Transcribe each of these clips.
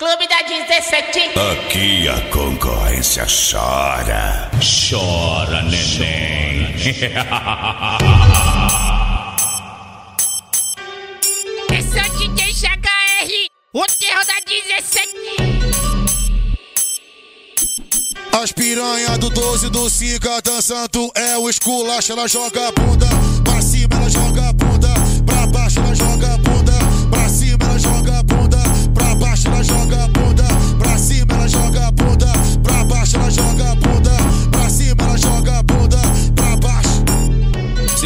Clube da 17. Aqui a concorrência chora. Chora, neném. Esse é o DJ HR, o terror da 17. As piranha do 12 do Cica dançando é o esculacho, ela joga a bunda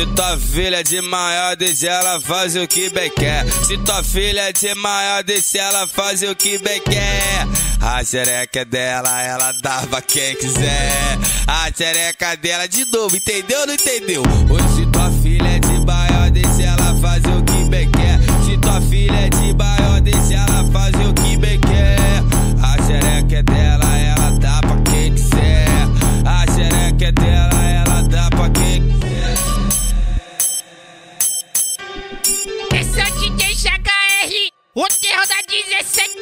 Se tua filha é de maior, deixa ela fazer o que bem quer. Se tua filha é de maior, deixa ela fazer o que bem quer. A xereca é dela, ela dava quem quiser. A xereca dela de novo, entendeu ou não entendeu? Hoje tua filha é de maior, o terror da 17.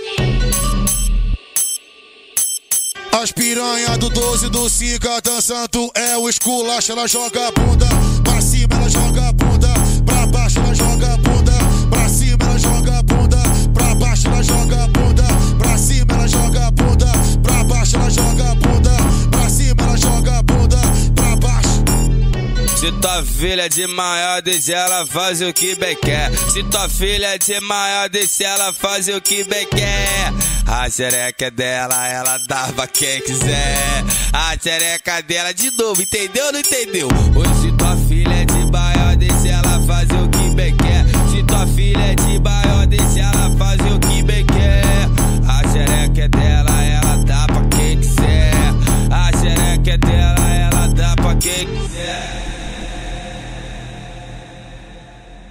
As piranha do 12 do Cica dançando é o esculacho, ela joga a bunda pra cima, ela joga tua filha é de maior, desde ela faz o que bem quer. Se tua filha é de maior, desde ela faz o que bem quer. A xereca dela, ela dá pra quem quiser. A xereca dela de novo, entendeu ou não entendeu? Hoje tua filha é de maior, desde ela faz o que bem quer. Se tua filha é de maior, desde ela faz o que bem quer. A xereca é dela, ela dá pra quem quiser. A xereca é dela, ela dá pra quem quiser.